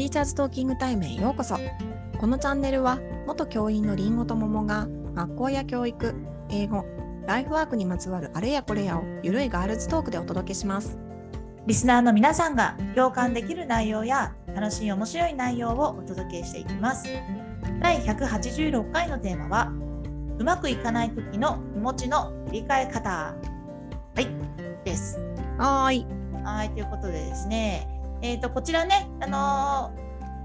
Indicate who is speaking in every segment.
Speaker 1: ティーチャーズトーキングタイムへようこそ。このチャンネルは元教員のりんごと桃が学校や教育英語ライフワークにまつわるあれやこれやをゆるいガールズトークでお届けします。
Speaker 2: リスナーの皆さんが共感できる内容や楽しい面白い内容をお届けしていきます。第186回のテーマはうまくいかない時の気持ちの切り替え方。はい。です。
Speaker 1: はーい。
Speaker 2: はい。ということでですねえー、とこちらね、あの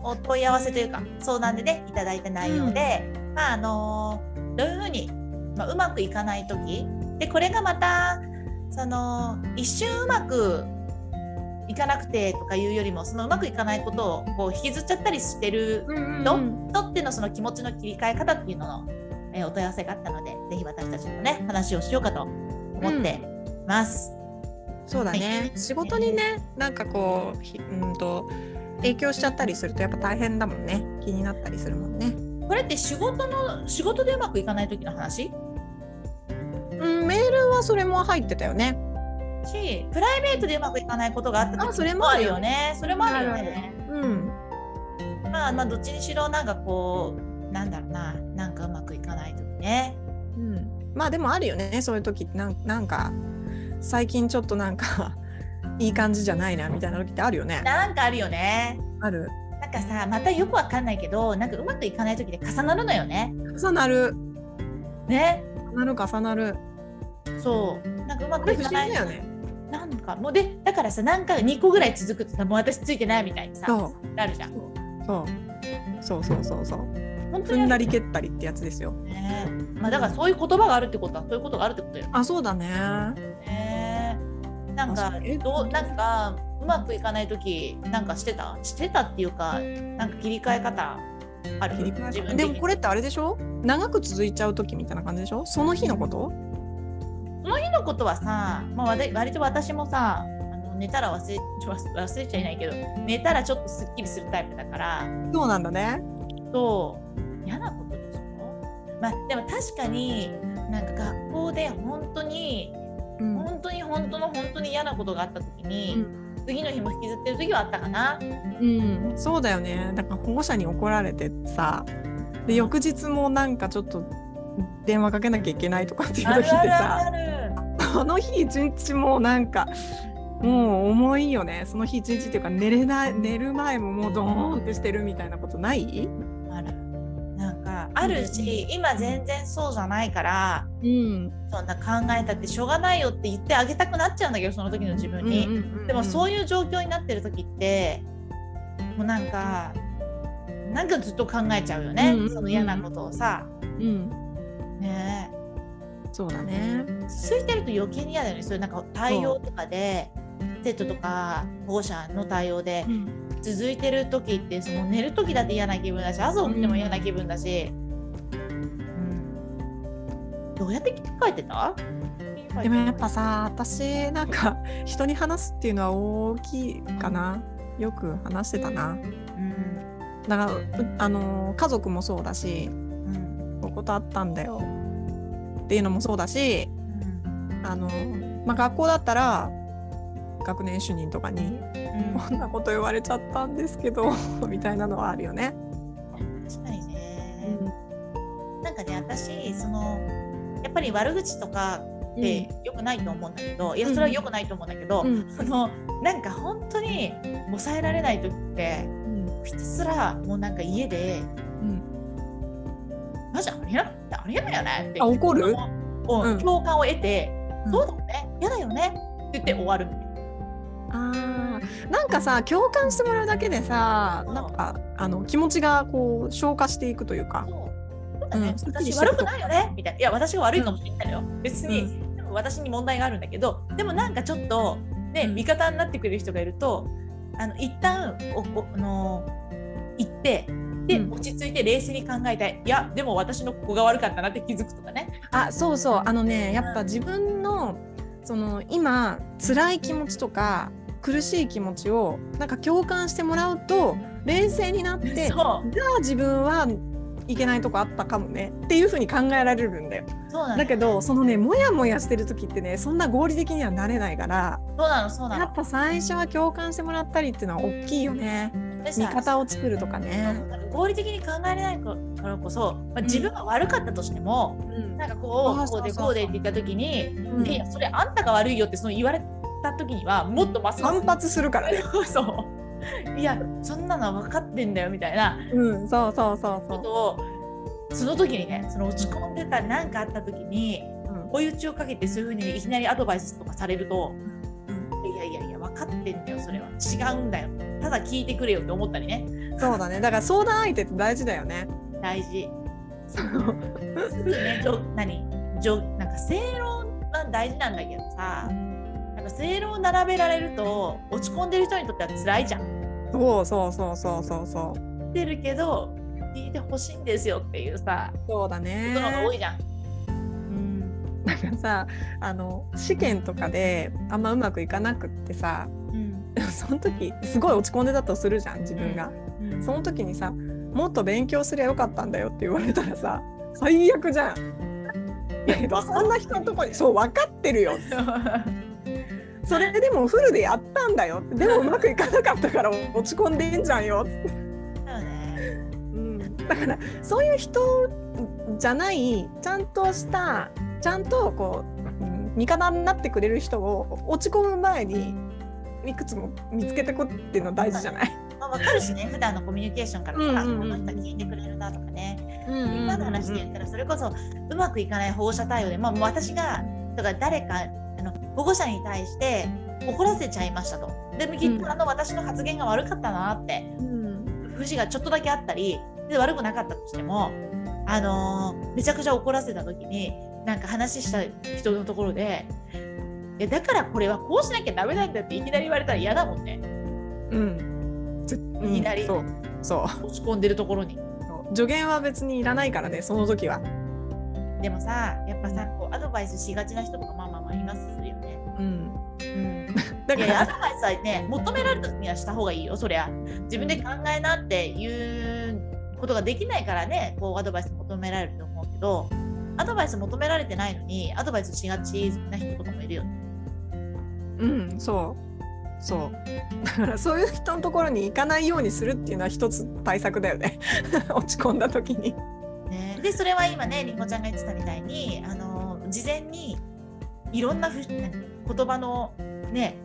Speaker 2: ー、お問い合わせというか相談でねいただいた内容で、うん、まああのー、どういうふうに、まあ、うまくいかない時でこれがまたその一瞬うまくいかなくてとかいうよりもそのうまくいかないことをこう引きずっちゃったりしてる人、うんうん、とってのその気持ちの切り替え方っていうのの、えー、お問い合わせがあったのでぜひ私たちもね話をしようかと思ってます。
Speaker 1: うんそうだね、はい、仕事にねなんかこううんと影響しちゃったりするとやっぱ大変だもんね。気になったりするもんね。
Speaker 2: これって仕事の仕事でうまくいかない時の話？
Speaker 1: うんメールはそれも入ってたよね。
Speaker 2: しプライベートでうまくいかないことがあった時もあるよ。ね。それもあるよね。うん。まあまあどっちにしろなんかこうなんだろうな。なんかうまくいかない時ね。
Speaker 1: うん。まあでもあるよね。そういう時なんなんか最近ちょっとなんか いい感じじゃないなみたいな時ってあるよね。
Speaker 2: なんかあるよね。
Speaker 1: ある。
Speaker 2: なんかさまたよくわかんないけどなんかうまくいかない時で重なるのよね。
Speaker 1: 重なる。
Speaker 2: ね。
Speaker 1: 重なる重なる。
Speaker 2: そうなんかうまくいかない。
Speaker 1: よね。
Speaker 2: なんかもうでだからさなんか2個ぐらい続くとさもう私ついてないみたいにさなるじゃん。
Speaker 1: そうそうそうそうそう。踏んだり蹴ったりってやつですよ。
Speaker 2: ねまあ、だからそういう言葉があるってことはそういうことがあるってことよ。
Speaker 1: あそうだね。
Speaker 2: ねなんかどうなんかうまくいかない時なんかしてた？してたっていうかなんか切り替え方ある？
Speaker 1: 自分でもこれってあれでしょ？長く続いちゃう時みたいな感じでしょ？その日のこと？
Speaker 2: その日のことはさ、まあ、割と私もさあの寝たら忘れ忘れちゃいないけど寝たらちょっとすっきりするタイプだから。
Speaker 1: そうなんだね。
Speaker 2: そう。嫌なことでしょ？まあでも確かになんか学校で本当にうん、本当に本当の本当に嫌なことがあった時に、うん、次の日も引きずってる時はあったかな。
Speaker 1: うん、そうだよね。だから保護者に怒られてさで翌日もなんかちょっと電話かけなきゃいけないとかっていう時でさあの日一日もなんかもう重いよね。その日一日っていうか寝れない寝る前ももうドーンってしてるみたいなことない？
Speaker 2: あるし、今全然そうじゃないから、うん、そんな考えたってしょうがないよって言ってあげたくなっちゃうんだけどその時の自分に、でもそういう状況になってる時ってもうなんかなんかずっと考えちゃうよね、うんうんうん、その嫌なことをさ。うん、ね。
Speaker 1: そうだね。
Speaker 2: 続いてると余計に嫌だよねそういうなんか対応とかで生徒とか保護者の対応で。続いてる時ってその寝る時だって嫌な気分だし朝起きても嫌な気分だし、どうやって切り替えてた？
Speaker 1: でもやっぱさ私なんか人に話すっていうのは大きいかな。よく話してたな、うん、だからあの家族もそうだし、うん、こことあったんだよ。っていうのもそうだし、うん、あの、まあ、学校だったら学年主任とかに、うん、こんなこと言われちゃったんですけど みたいなのはあるよね。
Speaker 2: 確かにね、うん、なんかね私そのやっぱり悪口とかって良くないと思うんだけど、うん、いやそれは良くないと思うんだけど、うん、そのなんか本当に抑えられない時って、うん、ひたすらもうなんか家で「うん、マジありえなありえないよね」って
Speaker 1: あ怒る、
Speaker 2: うん、共感を得て「そうだよね？嫌だよね」って言って終わる。
Speaker 1: あなんかさ共感してもらうだけでさなんかあの気持ちがこう消化していくというか。
Speaker 2: だね、うん、私悪くないよね。みたいな。いや私が悪いかもしれないよ、うん、別に、うん、私に問題があるんだけどでもなんかちょっとね、味方になってくれる人がいるとあの一旦おおあの行ってで、落ち着いて冷静に考えてい。やでも私のここが悪かったなって気づくとかね。
Speaker 1: あそうそう。あのねやっぱ自分のその今辛い気持ちとか苦しい気持ちをなんか共感してもらうと冷静になってじゃあ自分はいけないとこあったかもね。っていうふうに考えられるんだよ。だね、だけどそのねモヤモヤしてる時ってねそんな合理的にはなれないから
Speaker 2: そうなのそうなの。
Speaker 1: やっぱ最初は共感してもらったりっていうのは大きいよね。味方を作るとかね。
Speaker 2: 合理的に考えれないからこそ、まあ、自分が悪かったとしても、うん、なんかこうこうでこうでって言った時に、うん、いやそれあんたが悪いよってその言われた時にはもっとます
Speaker 1: 反発するからね。
Speaker 2: そう いやそんなの分かってんだよみたいな、
Speaker 1: うん、そうそうそうそう。
Speaker 2: ことをその時にねその落ち込んでた何かあった時に、うん、追い打ちをかけてそういうふうにいきなりアドバイスとかされると、うん、いやいやいや分かってんだよそれは。違うんだよ。ただ聞いてくれよって思ったりね。
Speaker 1: そうだね。だから相談相手って大事だよね。
Speaker 2: 大事。すぐねじょ何？じょなんか正論は大事なんだけどさ。なんか正論を並べられると落ち込んでる人にとっては辛いじゃん
Speaker 1: そうそうそうそうそうそう。
Speaker 2: てるけど聞いてほしいんですよっていうさ
Speaker 1: そうだね。
Speaker 2: ことのが多いじゃん。
Speaker 1: なんかさあの試験とかであんまうまくいかなくってさ、うん、その時すごい落ち込んでたとするじゃん自分が、うん、その時にさもっと勉強すりゃよかったんだよって言われたらさ最悪じゃん。いやそんな人のとこにそう分かってるよ それでもフルでやったんだよ。でもうまくいかなかったから落ち込んでんじゃんよ。って。だからそういう人じゃないちゃんとしたちゃんとこう、うん、味方になってくれる人を落ち込む前にいくつも見つけてこっていうの大事じゃない、
Speaker 2: まあ、分かるしね。普段のコミュニケーションからさ、うんうんうん、この人聞いてくれるなとかね、うんうん、今の話で言ったらそれこそうまくいかない保護者対応で、まあ、私がとか誰か保護者に対して怒らせちゃいましたと。でもきっとあの私の発言が悪かったなって、うん、不がちょっとだけあったりで悪くなかったとしても、あのー、めちゃくちゃ怒らせた時になんか話した人のところでいやだからこれはこうしなきゃダメなんだっていきなり言われたら嫌だもんね。
Speaker 1: うん。
Speaker 2: いきなり、そうそう落ち込んでるところに。
Speaker 1: 助言は別にいらないからねその時は。
Speaker 2: でもさやっぱさこうアドバイスしがちな人とかまあまあまあいますだからアドバイスはね求められた時にはした方がいいよそりゃ。自分で考えなっていうことができないからねこうアドバイス求められると思うけどアドバイス求められてないのにアドバイスしがちな人とかもいるよね。
Speaker 1: うんそう。そう。だからそういう人のところに行かないようにするっていうのは一つ対策だよね。落ち込んだ時に。
Speaker 2: ね、でそれは今ねりんごちゃんが言ってたみたいにあの事前にいろんな言葉のね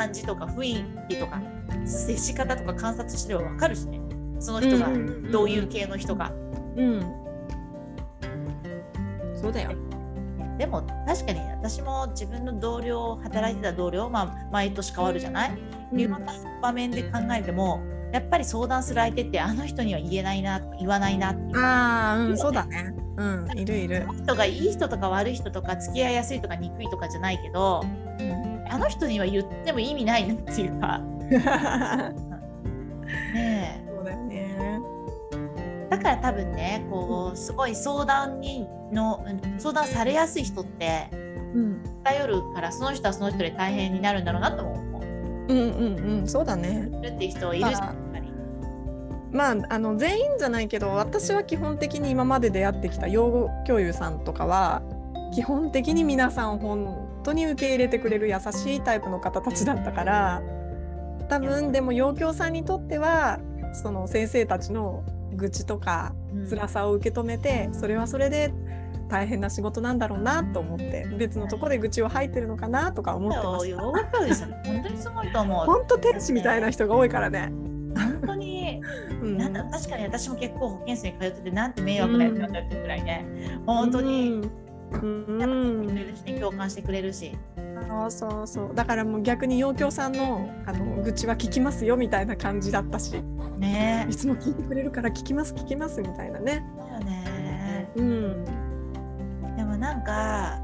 Speaker 2: 感じとか雰囲気とか接し方とか観察してれば分かるしね。その人がどういう系の人か。うん、
Speaker 1: そうだよ。
Speaker 2: でも確かに私も自分の同僚働いてた同僚、まあ、毎年変わるじゃない、いろんな場面で考えてもやっぱり相談する相手ってあの人には言えないなとか言わないなって
Speaker 1: ああ、うん、そうだね。うん、いるいる。
Speaker 2: 人がいい人とか悪い人とか付き合いやすいとか憎いとかじゃないけど、うん、あの人には言っても意味ないなっていうか。
Speaker 1: ねそうだよね。
Speaker 2: だから多分ねこうすごい相談にの相談されやすい人って、うん、頼るからその人はその人で大変になるんだろうなと思う。
Speaker 1: うんうんうんそうだね。
Speaker 2: るっていう人いるじゃん。
Speaker 1: まあ、あの全員じゃないけど私は基本的に今まで出会ってきた養護教諭さんとかは基本的に皆さん本当に受け入れてくれる優しいタイプの方たちだったから多分でも養教さんにとってはその先生たちの愚痴とか辛さを受け止めて、それはそれで大変な仕事なんだろうなと思って別のとこで愚痴を吐いてるのかなとか思ってま
Speaker 2: す。養護教諭さん本当にすごいと思う。
Speaker 1: 本当天使みたいな人が多いからね。
Speaker 2: 本当に、うん、なんだ確かに私も結構保健室に通っててなんて迷惑だよって言ってるくらいね、本当に、うん、共感してくれるし。
Speaker 1: そうそうそう。だからもう逆に陽京さんのあの愚痴は聞きますよみたいな感じだったし、ね、いつも聞いてくれるから聞きます聞きますみたいなね。
Speaker 2: だよね、うん、でもなんか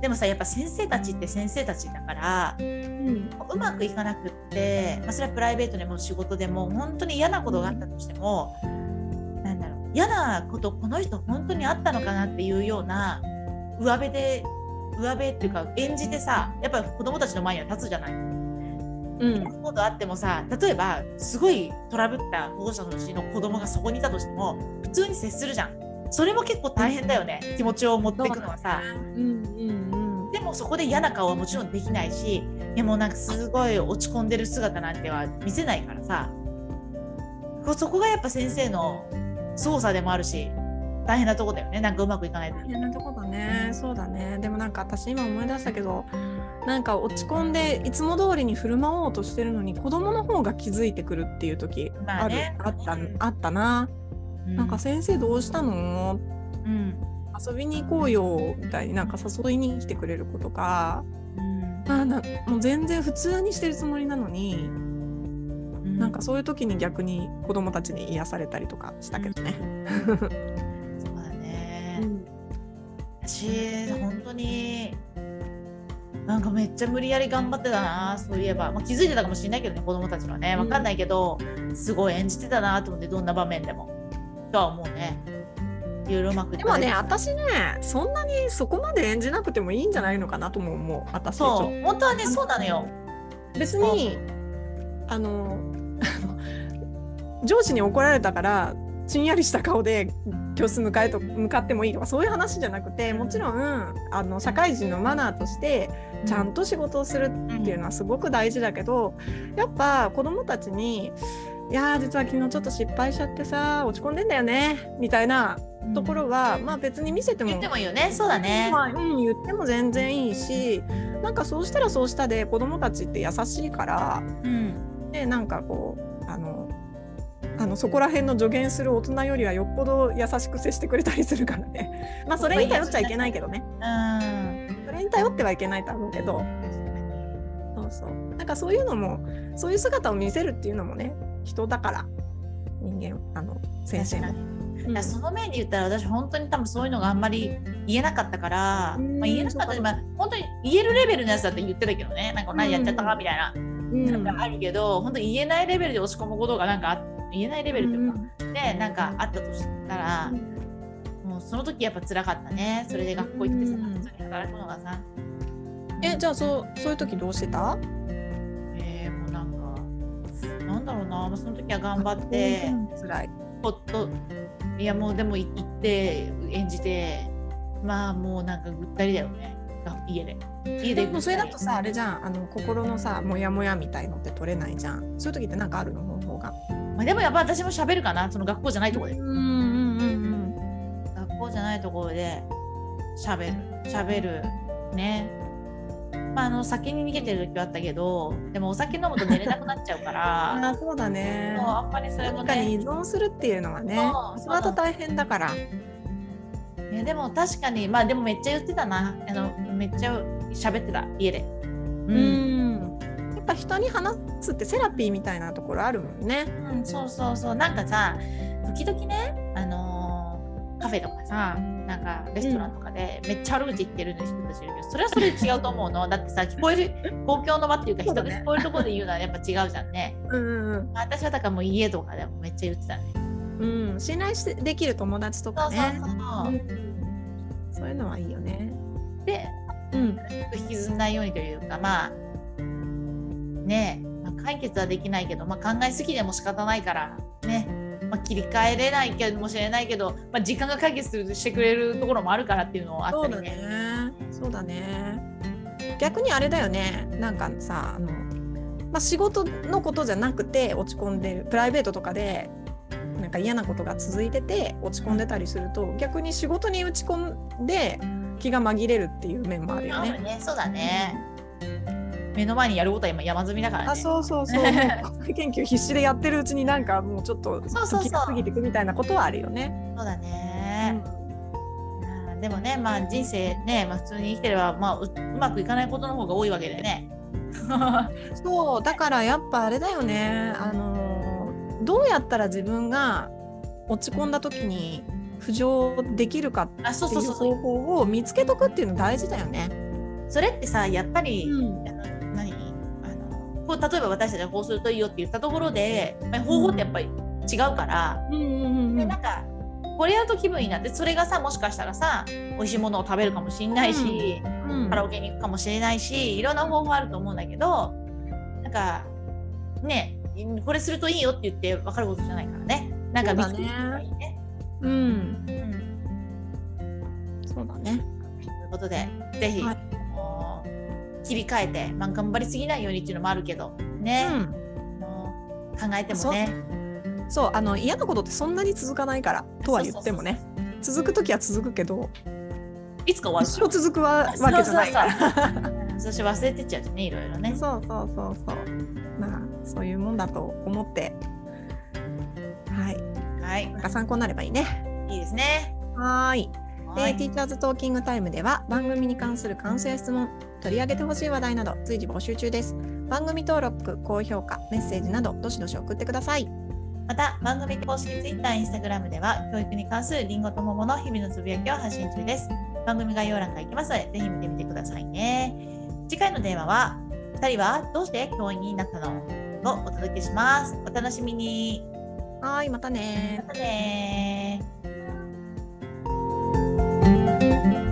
Speaker 2: でもさやっぱ先生たちって先生たちだから、うん、うまくいかなくって、まあ、それはプライベートでも仕事でも本当に嫌なことがあったとしても、うん、なんだろう嫌なことこの人本当にあったのかなっていうような上辺で上辺っていうか演じてさやっぱ子供たちの前には立つじゃない？うん、ことあってもさ例えばすごいトラブった保護者のうちの子供がそこにいたとしても普通に接するじゃん。それも結構大変だよね、気持ちを持っていくのはさ、うんうんうん、でもそこで嫌な顔はもちろんできないしでもなんかすごい落ち込んでる姿なんては見せないからさ。そこがやっぱ先生の操作でもあるし大変なとこだよね。なんかうまくいかないと。
Speaker 1: 大変なとこだね。そうだね。でもなんか私今思い出したけどなんか落ち込んでいつも通りに振る舞おうとしてるのに子供の方が気づいてくるっていう時ある、
Speaker 2: ね、
Speaker 1: あったあったな、うん、なんか先生どうしたの、うん、遊びに行こうよみたいになんか誘いに来てくれる子とか、うん、あなもう全然普通にしてるつもりなのに、うん、なんかそういう時に逆に子供たちに癒されたりとかしたけどね。
Speaker 2: 私本当になんかめっちゃ無理やり頑張ってたなそういえば、まあ、気づいてたかもしれないけどね子供たちはね。分かんないけど、すごい演じてたなと思ってどんな場面でも。とは思うね。いろいろうまく
Speaker 1: でもね私ねそんなにそこまで演じなくてもいいんじゃないのかなとも思う。私
Speaker 2: そう本当はねそうなのよ。
Speaker 1: 別にあの 上司に怒られたからちんやりした顔で教室向かえと向かってもいいとかそういう話じゃなくてもちろんあの社会人のマナーとしてちゃんと仕事をするっていうのはすごく大事だけどやっぱ子どもたちに「いや実は昨日ちょっと失敗しちゃってさ落ち込んでんだよね」みたいなところは、うん、まあ別に見せても
Speaker 2: 言ってもいいよねそうだね、
Speaker 1: まあ、うん、言っても全然いいしなんかそうしたらそうしたで子どもたちって優しいから、うん、でなんかこうあのあのそこら辺の助言する大人よりはよっぽど優しく接してくれたりするからね。まあそれに頼っちゃいけないけどね、うん、それに頼ってはいけないと思うけどそうそう。なんかそういうのもそういう姿を見せるっていうのもね人だから人間あの先生も。
Speaker 2: いやその面で言ったら私本当に多分そういうのがあんまり言えなかったから、まあ、言えなかったまあ、本当に言えるレベルのやつだって言ってたけどね。なんか何やっちゃったかみたいな、うん、なんかあるけど本当に言えないレベルで落ち込むことがなんかあって。言えないレベルというか、うん、でなんかあったとしたら、もうその時やっぱ辛かったね。それで学校行ってさ、普通に働くのがさ。
Speaker 1: えじゃあそうそういう時どうしてた？
Speaker 2: えー、もうなんかなんだろうな。その時は頑張って
Speaker 1: 辛い。
Speaker 2: ほっといやもうでも行って演じてまあもうなんかぐったりだよね。家で。
Speaker 1: 家でもそれだとさあれじゃん。あの心のさモヤモヤみたいのって取れないじゃん。そういう時って何かあるの？方法が。
Speaker 2: まあ、でもやっぱ私も喋るかな。その学校じゃないところで。うんうんうんうん、学校じゃないところで喋る喋る。ね。まあ、あの先に逃げてる時はあったけどでもお酒飲むと寝れなくなっちゃうから。
Speaker 1: あそうだね。
Speaker 2: あんまりそれも、ね、
Speaker 1: に依存するっていうのはね。それは大変だから。い
Speaker 2: やでも確かにまあでもめっちゃ言ってたな。あのめっちゃ喋ってた家で。
Speaker 1: うんぱ人に話すってセラピーみたいなところあるもんね。
Speaker 2: うん、そうそうそうなんかさ時々ねあのー、カフェとかさなんかレストランとかでめっちゃ悪口言ってる人たちいるけど、それはそれで違うと思うの だってさ聞こえる公共の場っていうか人が聞こえるところで言うのはやっぱ違うじゃんね。うんうんうん、私はだからもう家とかでもめっちゃ言ってたね。
Speaker 1: うん、信頼しできる友達とかね。そうそうそう、うん、そういうのはいいよね。
Speaker 2: で、うん、引きずんないようにというかまあねまあ、解決はできないけど、まあ、考えすぎでも仕方ないからね、まあ、切り替えれないかもしれないけど、まあ、時間が解決するしてくれるところもあるからっていうのはあったりね。
Speaker 1: そうだね逆にあれだよねなんかさあの、まあ、仕事のことじゃなくて落ち込んでるプライベートとかでなんか嫌なことが続いてて落ち込んでたりすると逆に仕事に打ち込んで気が紛れるっていう面もあるよね。
Speaker 2: ねそうだね。目の前にやることは今山積みだからね。
Speaker 1: あそうそうそう。研究必死でやってるうちになんかもうちょっとそうそうそう過ぎていくみたいなことはあるよね。
Speaker 2: そうだね。うん、でもねまあ人生ね、まあ、普通に生きてれば、まあ、うまくいかないことの方が多いわけでね。
Speaker 1: そうだからやっぱあれだよね。あのどうやったら自分が落ち込んだ時に浮上できるかっていう方法を見つけとくっていうの大事だよね。
Speaker 2: それってさやっぱり、うん、こう例えば私たちはこうするといいよって言ったところで、まあ、方法ってやっぱり違うから、うんうんうん、でなんかこれやると気分になってそれがさもしかしたらさ美味しいものを食べるかもしれないし、うん。うん、カラオケに行くかもしれないしいろんな方法あると思うんだけどなんかねこれするといいよって言って分かることじゃないからね。なんか見つけていいね。うん、うん、そうだね。ということで、ぜひ、はい、切り替えて、まあ、頑張りすぎないようにっていうのもあるけどね、うん、考えてもね。
Speaker 1: そう。あの嫌なことってそんなに続かないからとは言ってもね。続く時は続くけど
Speaker 2: いつか終わる
Speaker 1: 一生続くわわけじゃないから。
Speaker 2: そして忘れてっちゃうねいろいろね。
Speaker 1: そうそうそうそう。まあそういうもんだと思って。はい。
Speaker 2: はい。
Speaker 1: 参考になればいいね。
Speaker 2: いいですね。
Speaker 1: はい。で、
Speaker 2: はい
Speaker 1: ティーチャーズトーキングタイムでは番組に関する感想や質問、取り上げてほしい話題など随時募集中です。番組登録、高評価、メッセージなどどしどし送ってください。
Speaker 2: また番組公式 Twitter、Instagram では教育に関するりんごと桃の日々のつぶやきを発信中です。番組概要欄から行きますので、ぜひ見てみてくださいね。次回のテーマは、2人はどうして教員になったの？をお届けします。お楽しみに。
Speaker 1: はい、またね
Speaker 2: またね thank you